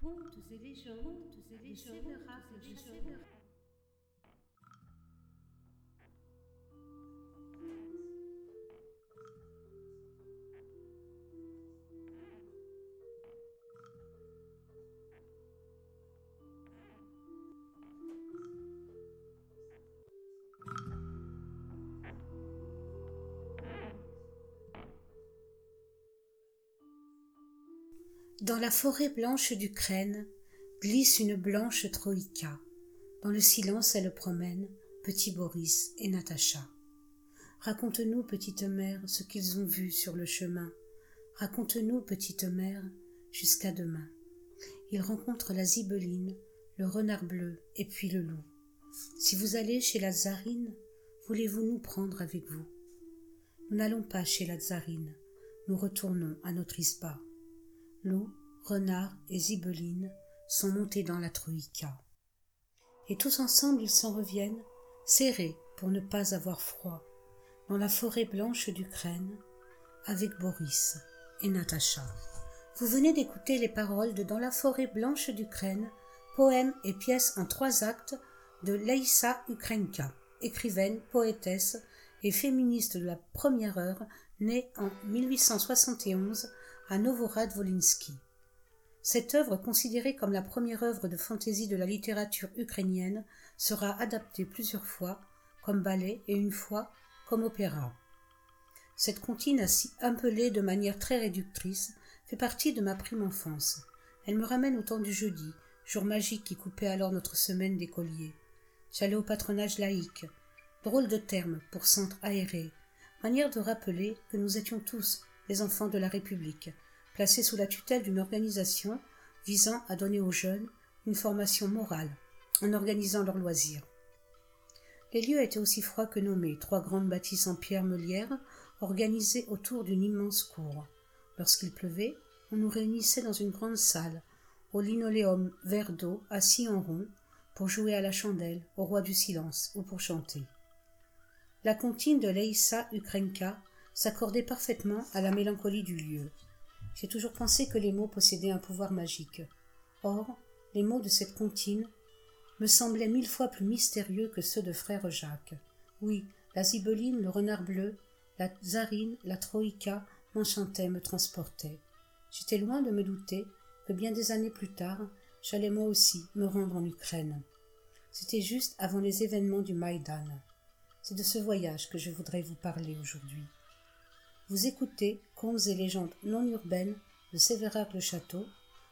Contes et légendes, et légendes, Dans la forêt blanche d'Ukraine glisse une blanche troïka. Dans le silence, elle promène petit Boris et Natacha. Raconte-nous, petite mère, ce qu'ils ont vu sur le chemin. Raconte-nous, petite mère, jusqu'à demain. Ils rencontrent la zibeline, le renard bleu et puis le loup. Si vous allez chez la tsarine, voulez-vous nous prendre avec vous? Nous n'allons pas chez la tsarine, nous retournons à notre isba. Loup, renard et zibeline sont montés dans la troïka. Et tous ensemble ils s'en reviennent, serrés pour ne pas avoir froid, dans la forêt blanche d'Ukraine, avec Boris et Natacha. Vous venez d'écouter les paroles de Dans la forêt blanche d'Ukraine, poème et pièce en trois actes de Leïssa Ukrenka, écrivaine, poétesse et féministe de la première heure, née en 1871 à Novorad-Volinsky. Cette œuvre, considérée comme la première œuvre de fantaisie de la littérature ukrainienne, sera adaptée plusieurs fois comme ballet et une fois comme opéra. Cette comptine ainsi appelée de manière très réductrice fait partie de ma prime enfance. Elle me ramène au temps du jeudi, jour magique qui coupait alors notre semaine d'écoliers. J'allais au patronage laïque, drôle de terme pour centre aéré, manière de rappeler que nous étions tous enfants de la République, placés sous la tutelle d'une organisation visant à donner aux jeunes une formation morale, en organisant leurs loisirs. Les lieux étaient aussi froids que nommés, trois grandes bâtisses en pierre meulière, organisées autour d'une immense cour. Lorsqu'il pleuvait, on nous réunissait dans une grande salle, au linoléum vert d'eau, assis en rond, pour jouer à la chandelle, au roi du silence, ou pour chanter. La comptine de Leïssa Ukrenka s'accordait parfaitement à la mélancolie du lieu. J'ai toujours pensé que les mots possédaient un pouvoir magique. Or, les mots de cette comptine me semblaient mille fois plus mystérieux que ceux de frère Jacques. Oui, la zibeline, le renard bleu, la tsarine, la troïka m'enchantaient, me transportaient. J'étais loin de me douter que bien des années plus tard, j'allais moi aussi me rendre en Ukraine. C'était juste avant les événements du Maïdan. C'est de ce voyage que je voudrais vous parler aujourd'hui. Vous écoutez Contes et légendes non urbaines de Sévérac le Château,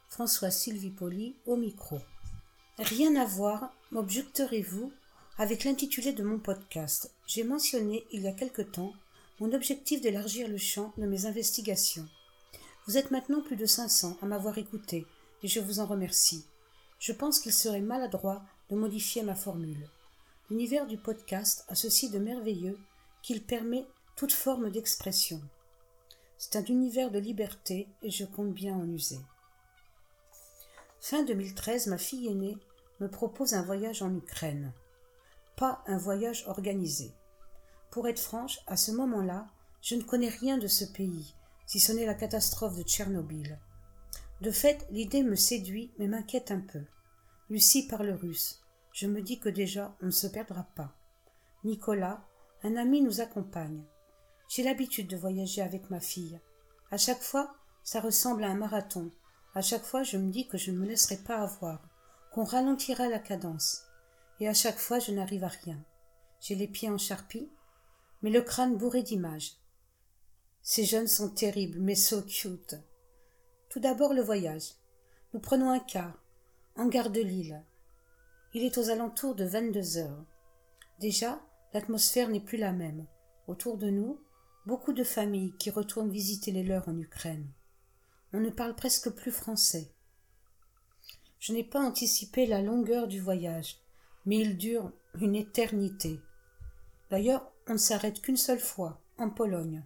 François Sylvie Poli au micro. Rien à voir, m'objecterez-vous, avec l'intitulé de mon podcast. J'ai mentionné il y a quelque temps mon objectif d'élargir le champ de mes investigations. Vous êtes maintenant plus de 500 à m'avoir écouté et je vous en remercie. Je pense qu'il serait maladroit de modifier ma formule. L'univers du podcast a ceci de merveilleux qu'il permet toute forme d'expression. C'est un univers de liberté et je compte bien en user. Fin 2013, ma fille aînée me propose un voyage en Ukraine. Pas un voyage organisé. Pour être franche, à ce moment-là, je ne connais rien de ce pays, si ce n'est la catastrophe de Tchernobyl. De fait, l'idée me séduit mais m'inquiète un peu. Lucie parle russe. Je me dis que déjà on ne se perdra pas. Nicolas, un ami, nous accompagne. J'ai l'habitude de voyager avec ma fille. À chaque fois, ça ressemble à un marathon. À chaque fois, je me dis que je ne me laisserai pas avoir, qu'on ralentira la cadence. Et à chaque fois, je n'arrive à rien. J'ai les pieds en charpie, mais le crâne bourré d'images. Ces jeunes sont terribles, mais so cute. Tout d'abord le voyage. Nous prenons un car, en gare de Lille. Il est aux alentours de vingt-deux heures. Déjà, l'atmosphère n'est plus la même. Autour de nous, beaucoup de familles qui retournent visiter les leurs en Ukraine. On ne parle presque plus français. Je n'ai pas anticipé la longueur du voyage, mais il dure une éternité. D'ailleurs, on ne s'arrête qu'une seule fois, en Pologne.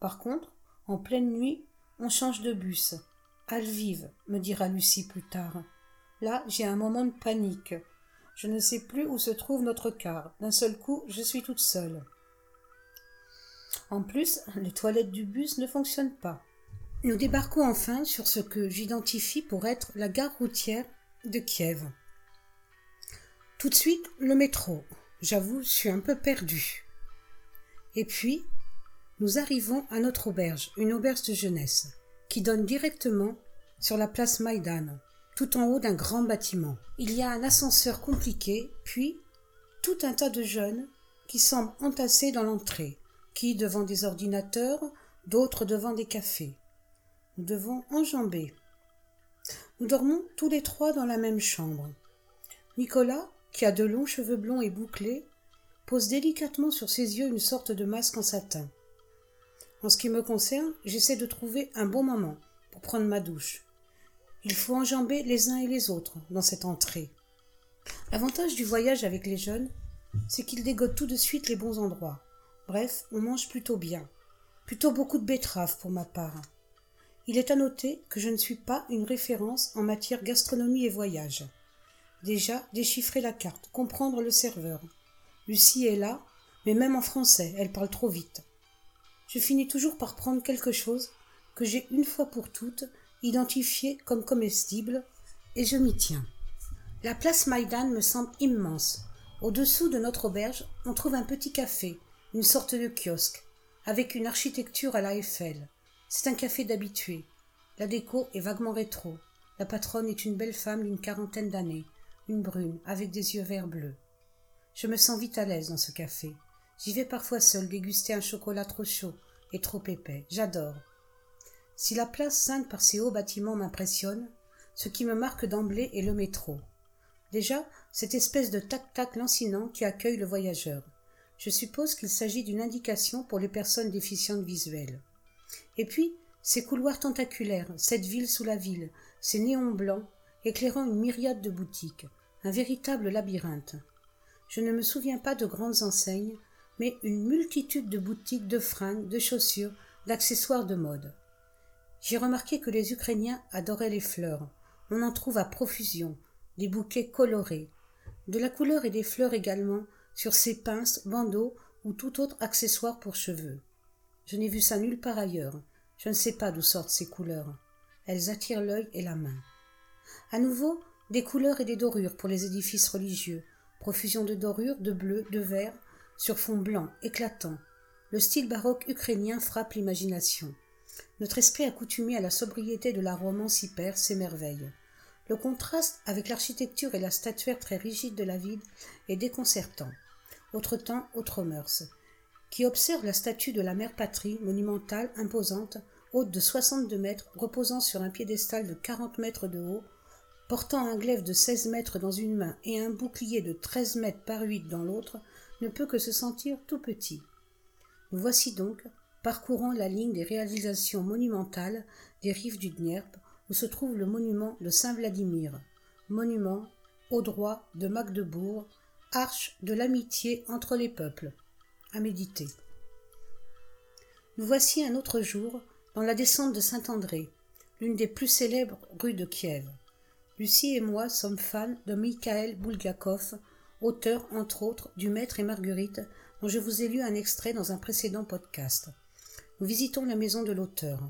Par contre, en pleine nuit, on change de bus. À Lviv, me dira Lucie plus tard. Là, j'ai un moment de panique. Je ne sais plus où se trouve notre car. D'un seul coup, je suis toute seule. En plus, les toilettes du bus ne fonctionnent pas. Nous débarquons enfin sur ce que j'identifie pour être la gare routière de Kiev. Tout de suite, le métro. J'avoue, je suis un peu perdu. Et puis, nous arrivons à notre auberge, une auberge de jeunesse, qui donne directement sur la place Maïdan, tout en haut d'un grand bâtiment. Il y a un ascenseur compliqué, puis tout un tas de jeunes qui semblent entassés dans l'entrée, qui devant des ordinateurs, d'autres devant des cafés. Nous devons enjamber. Nous dormons tous les trois dans la même chambre. Nicolas, qui a de longs cheveux blonds et bouclés, pose délicatement sur ses yeux une sorte de masque en satin. En ce qui me concerne, j'essaie de trouver un bon moment pour prendre ma douche. Il faut enjamber les uns et les autres dans cette entrée. L'avantage du voyage avec les jeunes, c'est qu'ils dégotent tout de suite les bons endroits. Bref, on mange plutôt bien. Plutôt beaucoup de betteraves pour ma part. Il est à noter que je ne suis pas une référence en matière gastronomie et voyage. Déjà, déchiffrer la carte, comprendre le serveur. Lucie est là, mais même en français, elle parle trop vite. Je finis toujours par prendre quelque chose que j'ai une fois pour toutes identifié comme comestible, et je m'y tiens. La place Maïdan me semble immense. Au-dessous de notre auberge, on trouve un petit café, une sorte de kiosque, avec une architecture à la Eiffel. C'est un café d'habitués. La déco est vaguement rétro. La patronne est une belle femme d'une quarantaine d'années, une brune, avec des yeux verts bleus. Je me sens vite à l'aise dans ce café. J'y vais parfois seule déguster un chocolat trop chaud et trop épais. J'adore. Si la place sainte par ses hauts bâtiments m'impressionne, ce qui me marque d'emblée est le métro. Déjà, cette espèce de tac-tac lancinant qui accueille le voyageur. Je suppose qu'il s'agit d'une indication pour les personnes déficientes visuelles. Et puis, ces couloirs tentaculaires, cette ville sous la ville, ces néons blancs, éclairant une myriade de boutiques, un véritable labyrinthe. Je ne me souviens pas de grandes enseignes, mais une multitude de boutiques de fringues, de chaussures, d'accessoires de mode. J'ai remarqué que les Ukrainiens adoraient les fleurs. On en trouve à profusion, des bouquets colorés, de la couleur et des fleurs également sur ces pinces, bandeaux ou tout autre accessoire pour cheveux. Je n'ai vu ça nulle part ailleurs. Je ne sais pas d'où sortent ces couleurs. Elles attirent l'œil et la main. À nouveau, des couleurs et des dorures pour les édifices religieux, profusion de dorures, de bleu, de vert, sur fond blanc, éclatant. Le style baroque ukrainien frappe l'imagination. Notre esprit accoutumé à la sobriété de la romance hyper s'émerveille. Le contraste avec l'architecture et la statuaire très rigide de la ville est déconcertant. Autre temps, autre mœurs. Qui observe la statue de la mère patrie, monumentale, imposante, haute de soixante-deux mètres, reposant sur un piédestal de quarante mètres de haut, portant un glaive de seize mètres dans une main et un bouclier de treize mètres par huit dans l'autre, ne peut que se sentir tout petit. Nous voici donc parcourant la ligne des réalisations monumentales des rives du Dniepr, où se trouve le monument de Saint-Vladimir, monument au droit de Magdebourg, arche de l'amitié entre les peuples. À méditer. Nous voici un autre jour dans la descente de Saint-André, l'une des plus célèbres rues de Kiev. Lucie et moi sommes fans de Mikhail Bulgakov, auteur, entre autres, du Maître et Marguerite, dont je vous ai lu un extrait dans un précédent podcast. Nous visitons la maison de l'auteur.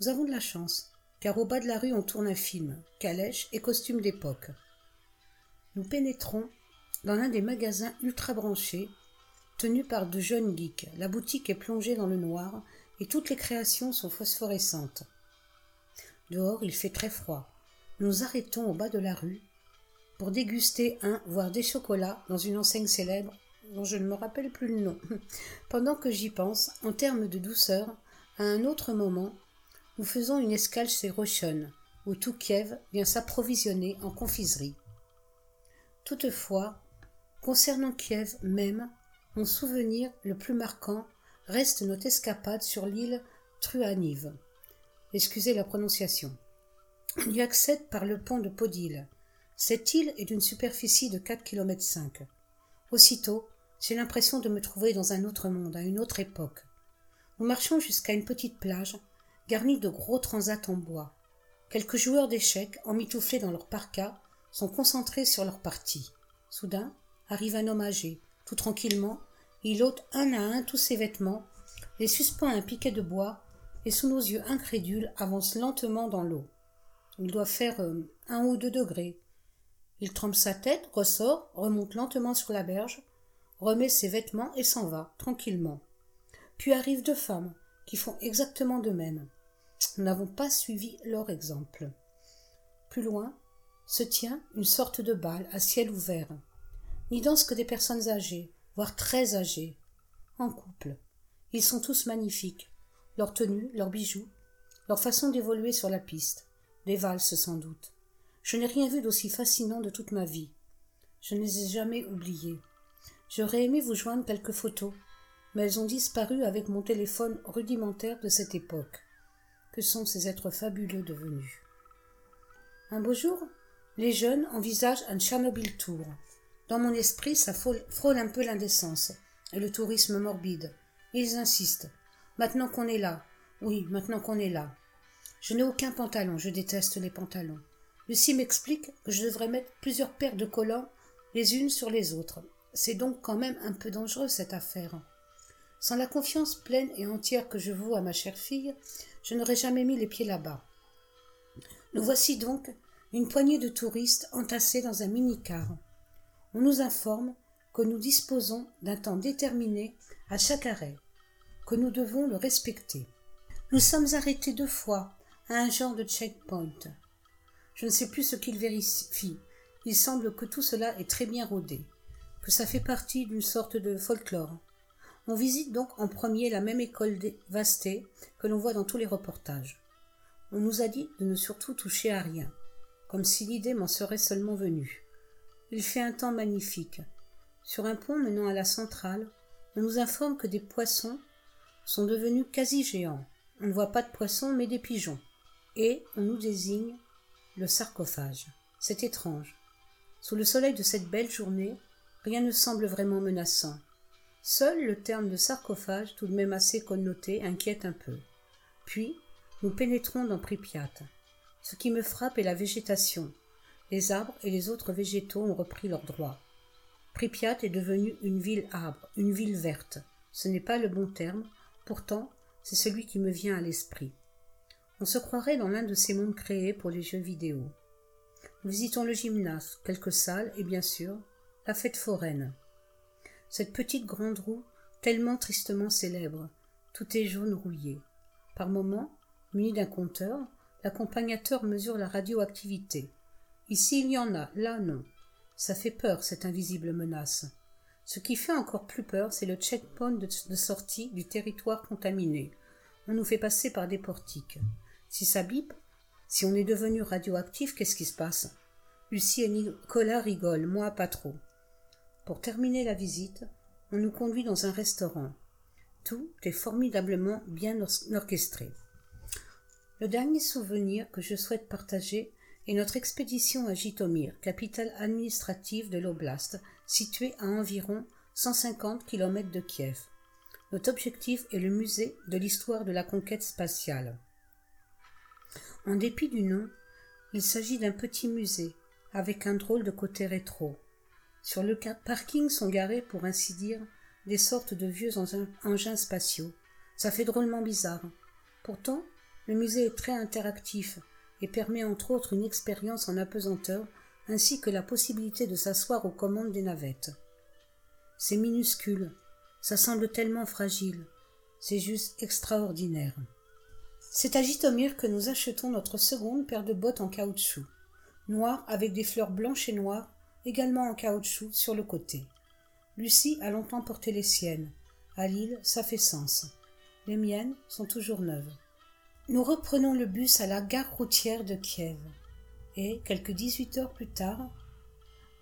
Nous avons de la chance, car au bas de la rue on tourne un film, calèche et costume d'époque. Nous pénétrons dans l'un des magasins ultra branchés, tenus par de jeunes geeks. La boutique est plongée dans le noir et toutes les créations sont phosphorescentes. Dehors il fait très froid. Nous arrêtons au bas de la rue pour déguster un, voire des chocolats dans une enseigne célèbre dont je ne me rappelle plus le nom. Pendant que j'y pense, en termes de douceur, à un autre moment, nous faisons une escale chez Rochon, où tout Kiev vient s'approvisionner en confiserie. Toutefois, concernant Kiev même, mon souvenir le plus marquant reste notre escapade sur l'île Truaniv. Excusez la prononciation. On y accède par le pont de Podil, cette île est d'une superficie de quatre kilomètres cinq. Aussitôt, j'ai l'impression de me trouver dans un autre monde, à une autre époque. Nous marchons jusqu'à une petite plage, garnie de gros transats en bois. Quelques joueurs d'échecs, emmitouflés dans leur parka, sont concentrés sur leur partie. Soudain, arrive un homme âgé. Tout tranquillement, il ôte un à un tous ses vêtements, les suspend à un piquet de bois, et sous nos yeux incrédules avance lentement dans l'eau. Il doit faire euh, un ou deux degrés. Il trempe sa tête, ressort, remonte lentement sur la berge, remet ses vêtements et s'en va, tranquillement. Puis arrivent deux femmes, qui font exactement de même. Nous n'avons pas suivi leur exemple. Plus loin se tient une sorte de bal à ciel ouvert. N'y dansent que des personnes âgées, voire très âgées, en couple. Ils sont tous magnifiques. Leur tenue, leurs bijoux, leur façon d'évoluer sur la piste. Des valses sans doute. Je n'ai rien vu d'aussi fascinant de toute ma vie. Je ne les ai jamais oubliés. J'aurais aimé vous joindre quelques photos, mais elles ont disparu avec mon téléphone rudimentaire de cette époque. Que sont ces êtres fabuleux devenus? Un beau jour, les jeunes envisagent un Tchernobyl Tour. Dans mon esprit, ça frôle un peu l'indécence et le tourisme morbide. Ils insistent. Maintenant qu'on est là. Oui, maintenant qu'on est là. Je n'ai aucun pantalon, je déteste les pantalons. Lucie m'explique que je devrais mettre plusieurs paires de collants les unes sur les autres. C'est donc quand même un peu dangereux cette affaire. Sans la confiance pleine et entière que je voue à ma chère fille, je n'aurais jamais mis les pieds là-bas. Nous voici donc une poignée de touristes entassés dans un mini-car. On nous informe que nous disposons d'un temps déterminé à chaque arrêt, que nous devons le respecter. Nous sommes arrêtés deux fois à un genre de checkpoint. Je ne sais plus ce qu'il vérifie. Il semble que tout cela est très bien rodé, que ça fait partie d'une sorte de folklore. On visite donc en premier la même école dévastée que l'on voit dans tous les reportages. On nous a dit de ne surtout toucher à rien, comme si l'idée m'en serait seulement venue. Il fait un temps magnifique. Sur un pont menant à la centrale, on nous informe que des poissons sont devenus quasi géants. On ne voit pas de poissons, mais des pigeons. Et on nous désigne le sarcophage. C'est étrange. Sous le soleil de cette belle journée, rien ne semble vraiment menaçant. Seul le terme de sarcophage, tout de même assez connoté, inquiète un peu. Puis, nous pénétrons dans Pripyat. Ce qui me frappe est la végétation, les arbres et les autres végétaux ont repris leurs droits. Pripyat est devenue une ville arbre, une ville verte. Ce n'est pas le bon terme, pourtant c'est celui qui me vient à l'esprit. On se croirait dans l'un de ces mondes créés pour les jeux vidéo. Nous visitons le gymnase, quelques salles et bien sûr la fête foraine. Cette petite grande roue, tellement tristement célèbre, tout est jaune rouillé. Par moments, muni d'un compteur, l'accompagnateur mesure la radioactivité. Ici il y en a, là non. Ça fait peur, cette invisible menace. Ce qui fait encore plus peur, c'est le checkpoint de, sortie du territoire contaminé. On nous fait passer par des portiques. Si ça bip, si on est devenu radioactif, qu'est-ce qui se passe? Lucie et Nicolas rigolent, moi pas trop. Pour terminer la visite, on nous conduit dans un restaurant. Tout est formidablement bien orchestré. Le dernier souvenir que je souhaite partager et notre expédition à Jitomir, capitale administrative de l'oblast, située à environ 150 km de Kiev. Notre objectif est le musée de l'histoire de la conquête spatiale. En dépit du nom, il s'agit d'un petit musée, avec un drôle de côté rétro. Sur le parking sont garés, pour ainsi dire, des sortes de vieux engins spatiaux. Ça fait drôlement bizarre. Pourtant, le musée est très interactif, et permet entre autres une expérience en apesanteur ainsi que la possibilité de s'asseoir aux commandes des navettes. C'est minuscule, ça semble tellement fragile, c'est juste extraordinaire. C'est à Jitomir que nous achetons notre seconde paire de bottes en caoutchouc, noires avec des fleurs blanches et noires, également en caoutchouc sur le côté. Lucie a longtemps porté les siennes. À Lille, ça fait sens. Les miennes sont toujours neuves. Nous reprenons le bus à la gare routière de Kiev. Et, quelques dix-huit heures plus tard,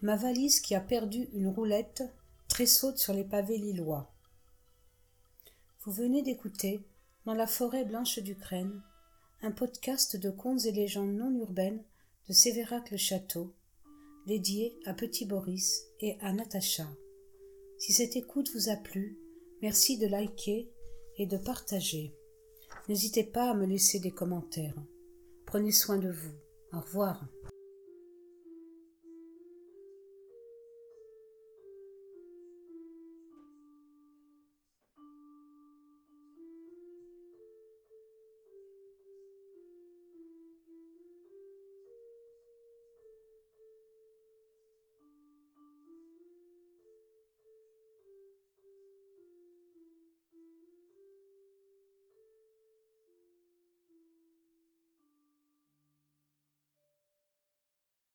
ma valise qui a perdu une roulette tressaute sur les pavés lillois. Vous venez d'écouter, dans la forêt blanche d'Ukraine, un podcast de contes et légendes non urbaines de Sévérac le Château, dédié à Petit Boris et à Natacha. Si cette écoute vous a plu, merci de liker et de partager. N'hésitez pas à me laisser des commentaires. Prenez soin de vous. Au revoir.